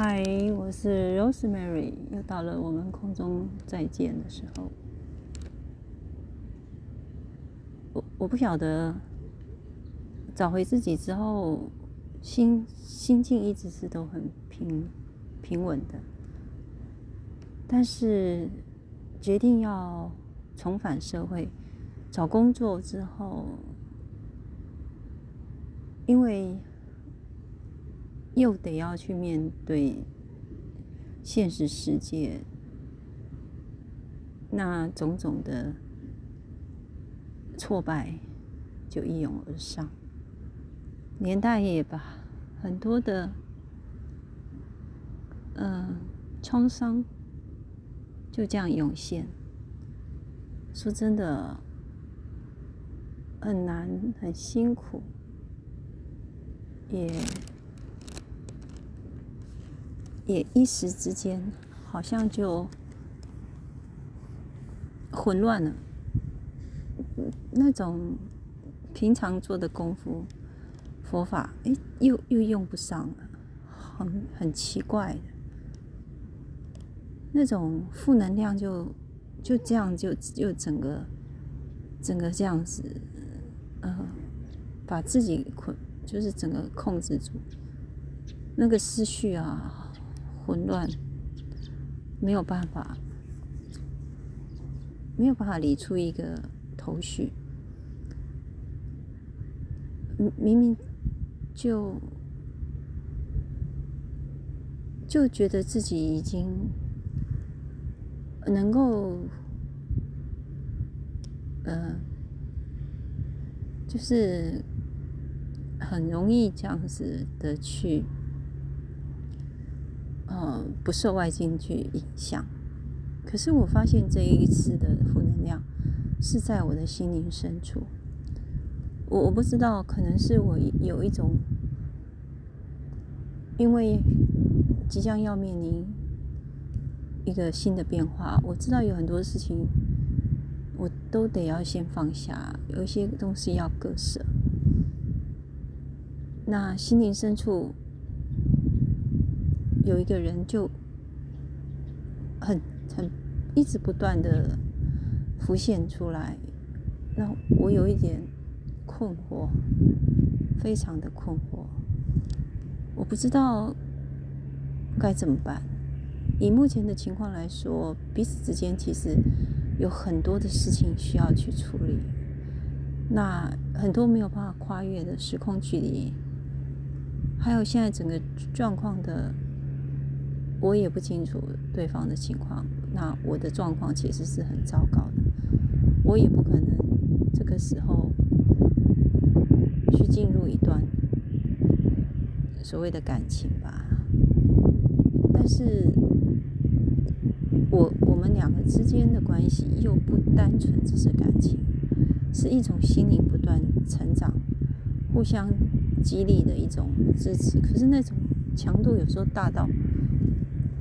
嗨，我是 Rosemary，又到了我们空中再见的时候。我我不晓得找回自己之后，心心境一直是都很平平稳的，但是决定要重返社会找工作之后，因为。又得要去面对现实世界，那种种的挫败就一涌而上，年代也吧很多的嗯创伤就这样涌现。说真的，很难，很辛苦，也。也一时之间，好像就混乱了。那种平常做的功夫、佛法，哎，又又用不上了，很很奇怪的。那种负能量就就这样就就整个整个这样子，呃，把自己困，就是整个控制住那个思绪啊。混乱，没有办法，没有办法理出一个头绪。明明就就觉得自己已经能够，呃，就是很容易这样子的去。呃，不受外境去影响。可是我发现这一次的负能量是在我的心灵深处。我我不知道，可能是我有一种，因为即将要面临一个新的变化，我知道有很多事情我都得要先放下，有一些东西要割舍。那心灵深处。有一个人就很很一直不断的浮现出来，那我有一点困惑，非常的困惑，我不知道该怎么办。以目前的情况来说，彼此之间其实有很多的事情需要去处理，那很多没有办法跨越的时空距离，还有现在整个状况的。我也不清楚对方的情况，那我的状况其实是很糟糕的，我也不可能这个时候去进入一段所谓的感情吧。但是，我我们两个之间的关系又不单纯只是感情，是一种心灵不断成长、互相激励的一种支持。可是那种强度有时候大到。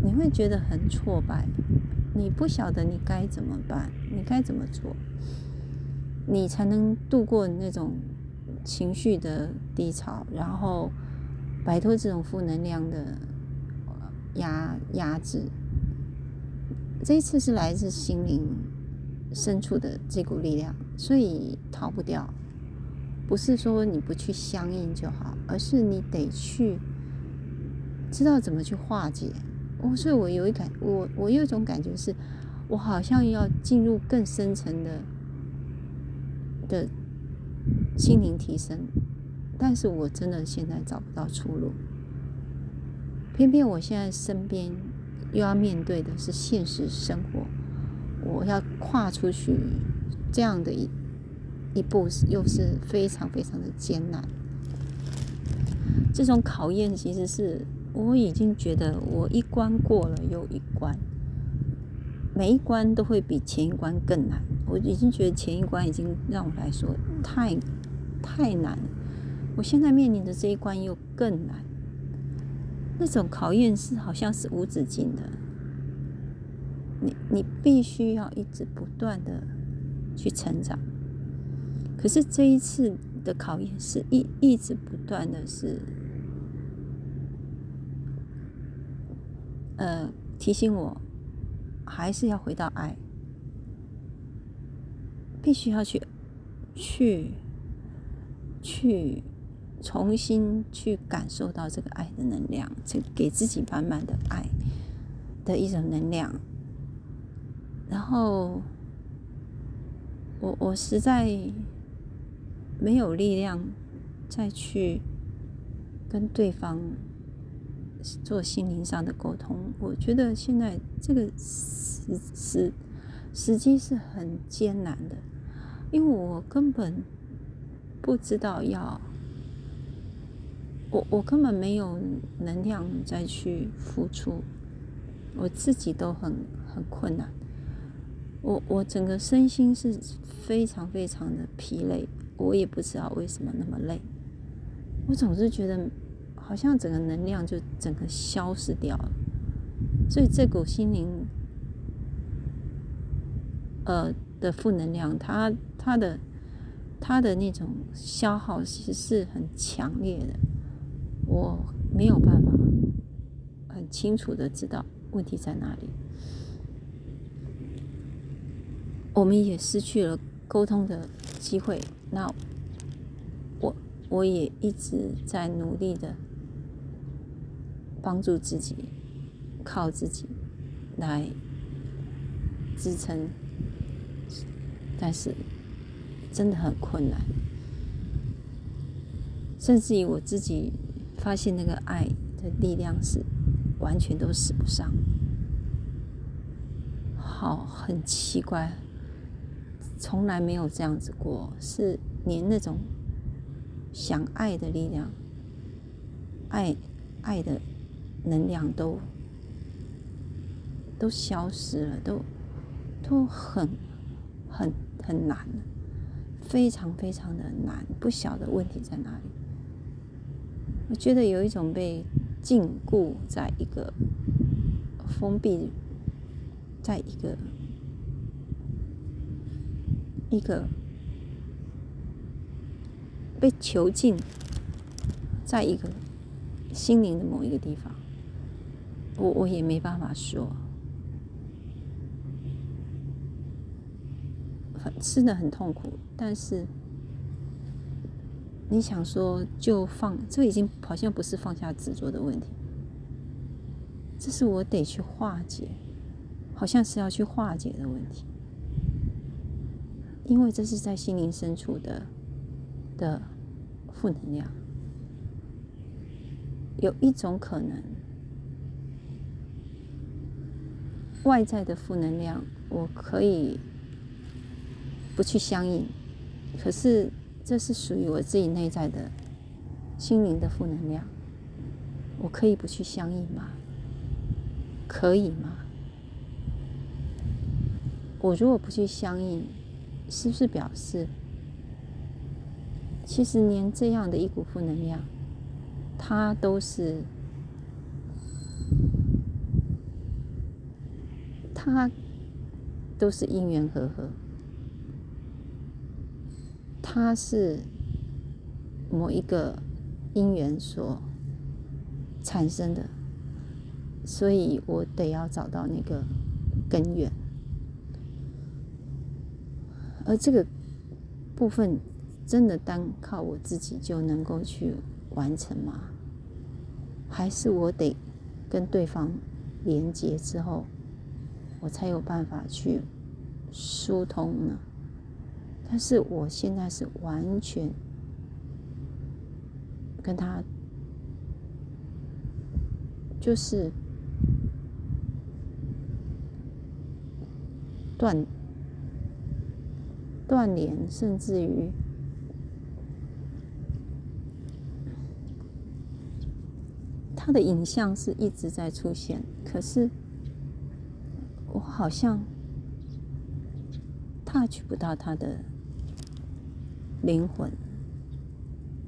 你会觉得很挫败，你不晓得你该怎么办，你该怎么做，你才能度过那种情绪的低潮，然后摆脱这种负能量的压压制。这一次是来自心灵深处的这股力量，所以逃不掉。不是说你不去相应就好，而是你得去知道怎么去化解。我所以，我有一感，我我有一种感觉是，我好像要进入更深层的的心灵提升，但是我真的现在找不到出路。偏偏我现在身边又要面对的是现实生活，我要跨出去这样的一一步，又是非常非常的艰难。这种考验其实是。我已经觉得我一关过了又一关，每一关都会比前一关更难。我已经觉得前一关已经让我来说太太难了，我现在面临的这一关又更难。那种考验是好像是无止境的，你你必须要一直不断的去成长。可是这一次的考验是一一直不断的是。呃，提醒我还是要回到爱，必须要去去去重新去感受到这个爱的能量，这给自己满满的爱的一种能量。然后，我我实在没有力量再去跟对方做心灵上的沟通。我觉得现在这个时时时机是很艰难的，因为我根本不知道要，我我根本没有能量再去付出，我自己都很很困难。我我整个身心是非常非常的疲累，我也不知道为什么那么累。我总是觉得好像整个能量就整个消失掉了，所以这股心灵，呃的负能量，它它的它的那种消耗其实是很强烈的，我没有办法很清楚的知道问题在哪里。我们也失去了沟通的机会。那我我也一直在努力的帮助自己，靠自己来支撑，但是真的很困难。甚至于我自己发现，那个爱的力量是完全都使不上。好，很奇怪。从来没有这样子过，是连那种想爱的力量、爱爱的能量都都消失了，都都很很很难，非常非常的难。不晓得问题在哪里，我觉得有一种被禁锢在一个封闭，在一个。一个被囚禁在一个心灵的某一个地方，我我也没办法说，很吃的很痛苦。但是你想说就放，这已经好像不是放下执着的问题，这是我得去化解，好像是要去化解的问题。因为这是在心灵深处的的负能量，有一种可能，外在的负能量我可以不去相应，可是这是属于我自己内在的心灵的负能量，我可以不去相应吗？可以吗？我如果不去相应。是不是表示，其实连这样的一股负能量，它都是，它都是因缘和合，它是某一个因缘所产生的，所以我得要找到那个根源。而这个部分真的单靠我自己就能够去完成吗？还是我得跟对方连接之后，我才有办法去疏通呢？但是我现在是完全跟他就是断。断联，甚至于他的影像是一直在出现，可是好像 touch 不到他的灵魂，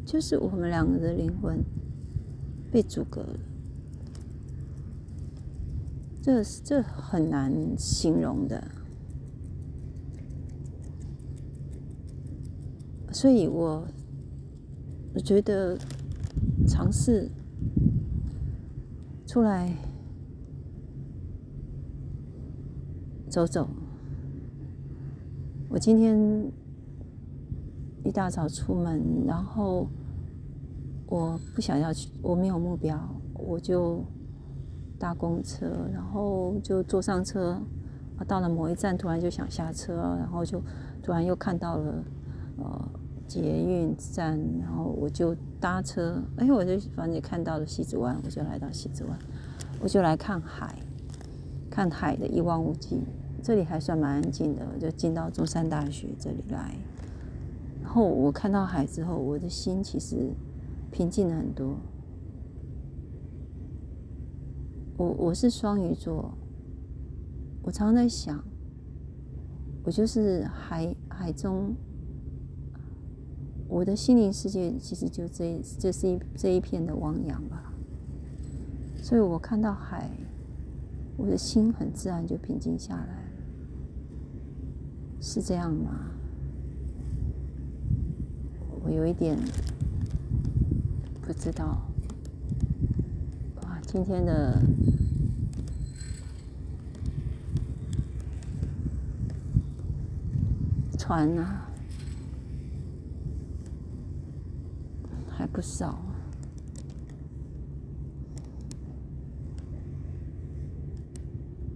就是我们两个的灵魂被阻隔了，这这很难形容的。所以，我我觉得尝试出来走走。我今天一大早出门，然后我不想要去，我没有目标，我就搭公车，然后就坐上车，到了某一站，突然就想下车，然后就突然又看到了呃捷运站，然后我就搭车，哎，我就反正看到了西子湾，我就来到西子湾，我就来看海。看海的一望无际，这里还算蛮安静的。就进到中山大学这里来，然后我看到海之后，我的心其实平静了很多。我我是双鱼座，我常常在想，我就是海海中，我的心灵世界其实就这这是一这一片的汪洋吧。所以我看到海。我的心很自然就平静下来，是这样吗？我有一点不知道。哇，今天的船啊，还不少。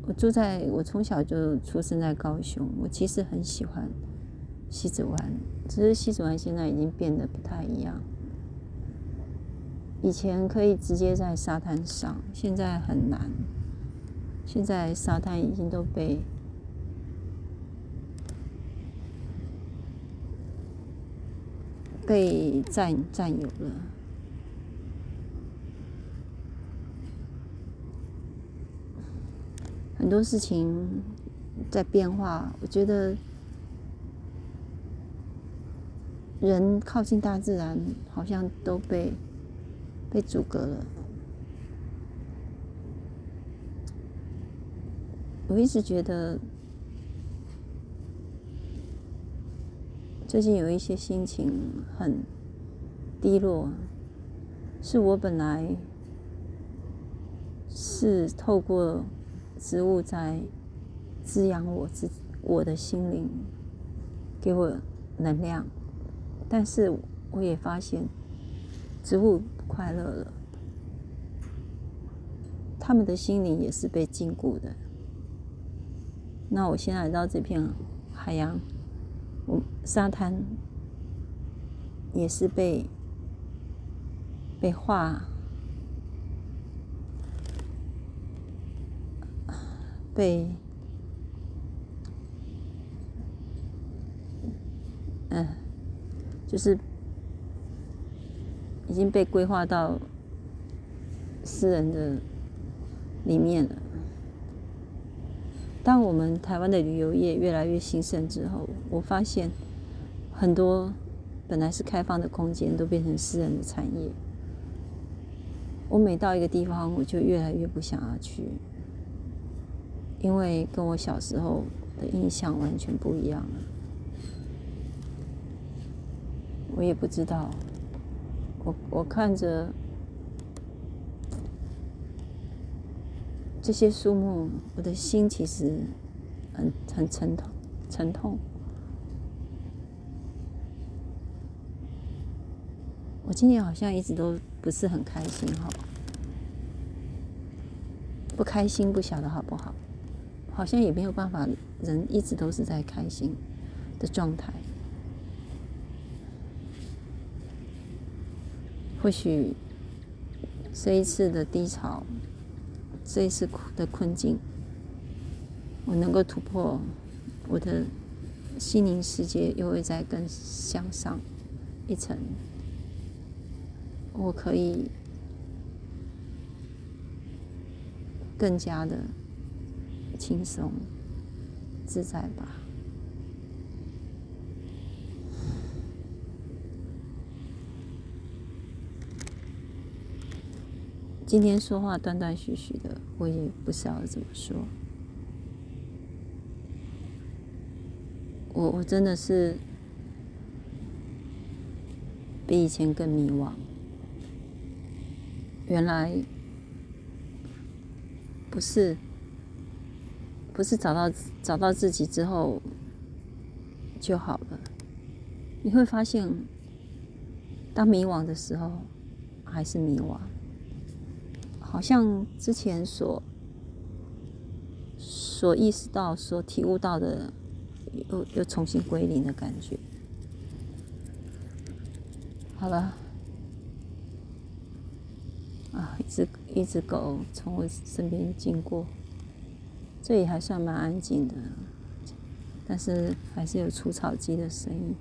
我住在我从小就出生在高雄，我其实很喜欢西子湾，只是西子湾现在已经变得不太一样。以前可以直接在沙滩上，现在很难。现在沙滩已经都被被占占有了。很多事情在变化，我觉得人靠近大自然，好像都被被阻隔了。我一直觉得最近有一些心情很低落，是我本来是透过。植物在滋养我自我的心灵，给我能量，但是我也发现植物不快乐了，他们的心灵也是被禁锢的。那我现在来到这片海洋，我沙滩也是被被画。被，嗯，就是已经被规划到私人的里面了。当我们台湾的旅游业越来越兴盛之后，我发现很多本来是开放的空间都变成私人的产业。我每到一个地方，我就越来越不想要去。因为跟我小时候的印象完全不一样了，我也不知道，我我看着这些树木，我的心其实很很沉痛，沉痛。我今年好像一直都不是很开心哈，不开心不晓得好不好。好像也没有办法，人一直都是在开心的状态。或许这一次的低潮，这一次的困境，我能够突破，我的心灵世界又会再更向上一层。我可以更加的。轻松自在吧。今天说话断断续续的，我也不知道怎么说。我我真的是比以前更迷惘。原来不是。不是找到找到自己之后就好了。你会发现，当迷惘的时候，还是迷惘，好像之前所所意识到、所体悟到的，又又重新归零的感觉。好了，啊，一只一只狗从我身边经过，这里还算蛮安静的，但是还是有除草机的声音。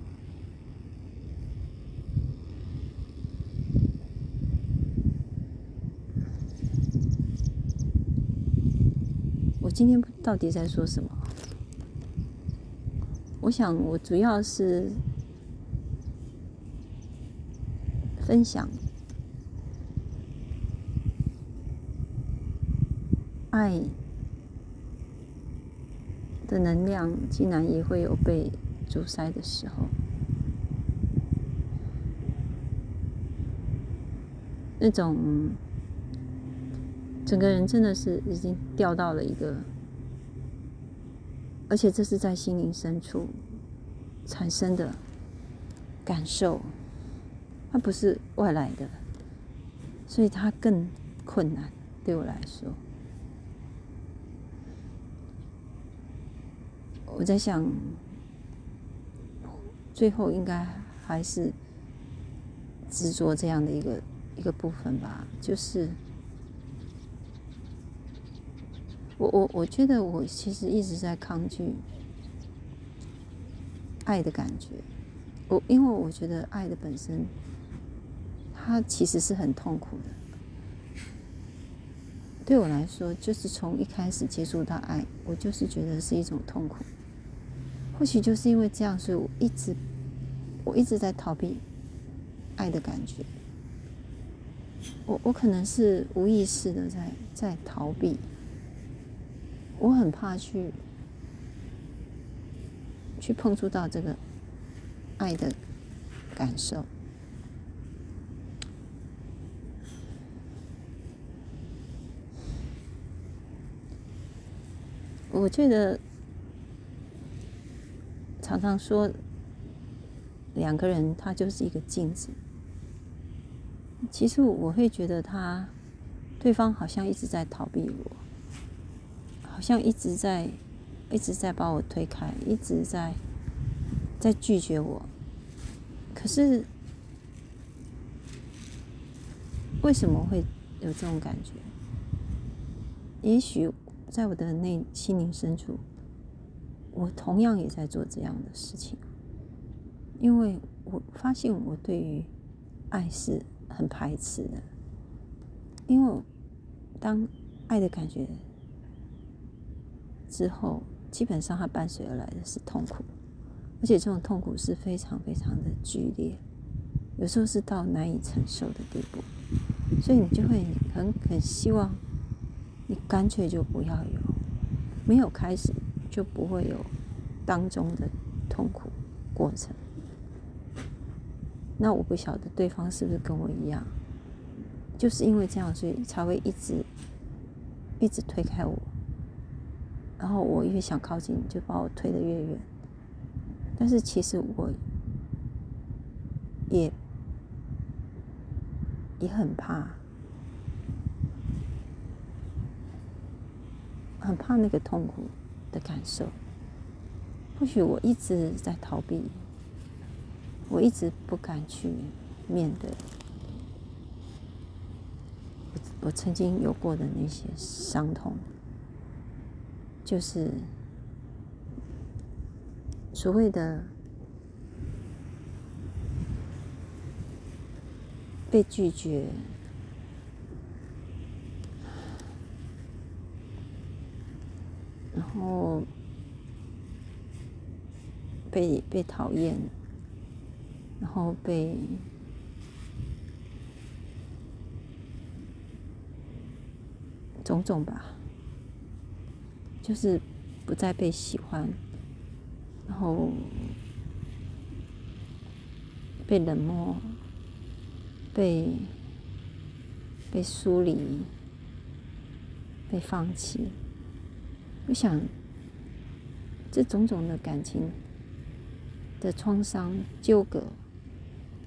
我今天到底在说什么？我想，我主要是。分享爱的能量，竟然也会有被阻塞的时候。那种整个人真的是已经掉到了一个，而且这是在心灵深处产生的感受。它不是外来的，所以它更困难。对我来说，我在想，最后应该还是执着这样的一个一个部分吧。就是我我我觉得我其实一直在抗拒爱的感觉。我因为我觉得爱的本身。它其实是很痛苦的，对我来说，就是从一开始接触到爱，我就是觉得是一种痛苦。或许就是因为这样，所以我一直，我一直在逃避爱的感觉。我我可能是无意识的在在逃避，我很怕去去碰触到这个爱的感受。我觉得常常说两个人他就是一个镜子，其实我会觉得他对方好像一直在逃避我，好像一直在一直在把我推开，一直在在拒绝我。可是为什么会有这种感觉？也许。在我的内心灵深处，我同样也在做这样的事情，因为我发现我对于爱是很排斥的，因为当爱的感觉之后，基本上它伴随而来的是痛苦，而且这种痛苦是非常非常的剧烈，有时候是到难以承受的地步，所以你就会很很希望。你干脆就不要有，没有开始就不会有当中的痛苦过程。那我不晓得对方是不是跟我一样，就是因为这样，所以才会一直一直推开我。然后我越想靠近，就把我推得越远。但是其实我也也很怕。很怕那个痛苦的感受，或许我一直在逃避，我一直不敢去面对我我曾经有过的那些伤痛，就是所谓的被拒绝。然后被被讨厌，然后被种种吧，就是不再被喜欢，然后被冷漠，被被疏离，被放弃。我想，这种种的感情的创伤纠葛，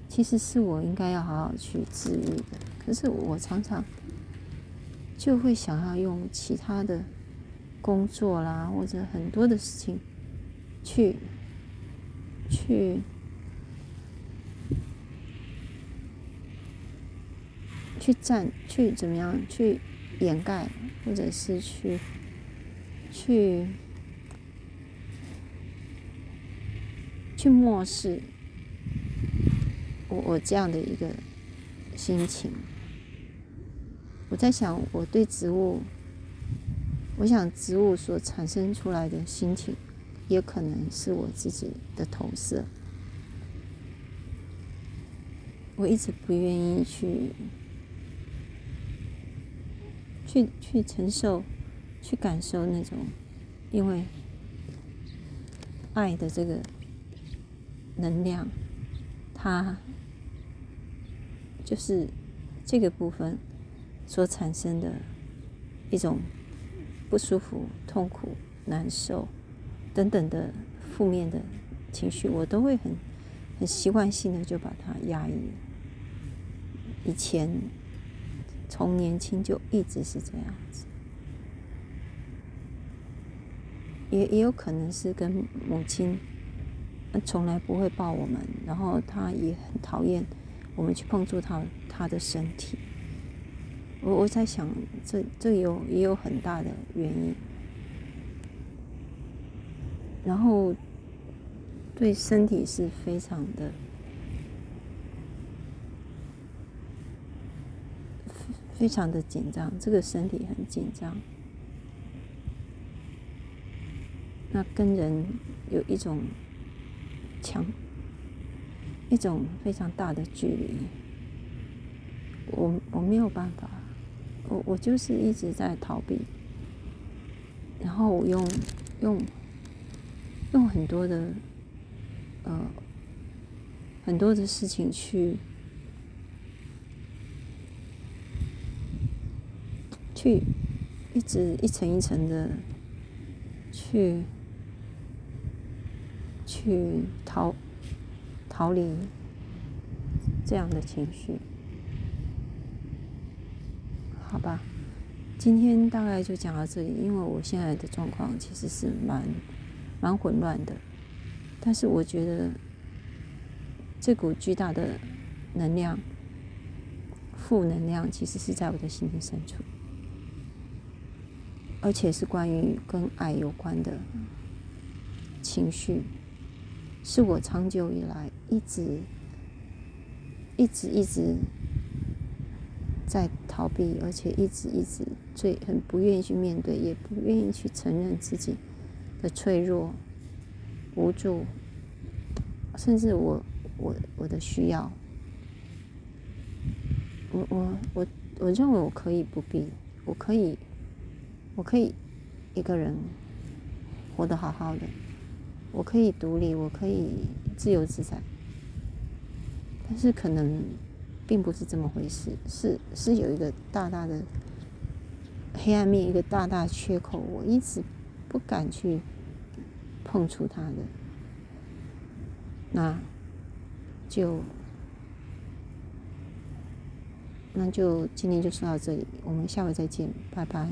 其实是我应该要好好去治愈的。可是我常常就会想要用其他的工作啦，或者很多的事情去去去占，去怎么样去掩盖，或者是去去。去漠视我我这样的一个心情，我在想，我对植物，我想植物所产生出来的心情，也可能是我自己的投射。我一直不愿意去，去去承受，去感受那种，因为爱的这个。能量，它就是这个部分所产生的一种不舒服、痛苦、难受等等的负面的情绪，我都会很很习惯性的就把它压抑。以前从年轻就一直是这样子，也也有可能是跟母亲。从来不会抱我们，然后他也很讨厌我们去碰触他他的身体。我我在想，这这有也有很大的原因。然后对身体是非常的非常的紧张，这个身体很紧张。那跟人有一种。强一种非常大的距离，我我没有办法，我我就是一直在逃避，然后我用用用很多的呃很多的事情去去一直一层一层的去。去逃逃离这样的情绪，好吧？今天大概就讲到这里，因为我现在的状况其实是蛮蛮混乱的，但是我觉得这股巨大的能量、负能量，其实是在我的心灵深处，而且是关于跟爱有关的情绪。是我长久以来一直、一直、一直在逃避，而且一直、一直最很不愿意去面对，也不愿意去承认自己的脆弱、无助，甚至我、我、我的需要。我、我、我、我认为我可以不必，我可以，我可以一个人活得好好的。我可以独立，我可以自由自在，但是可能并不是这么回事，是是有一个大大的黑暗面，一个大大缺口，我一直不敢去碰触它的，那就那就今天就说到这里，我们下回再见，拜拜。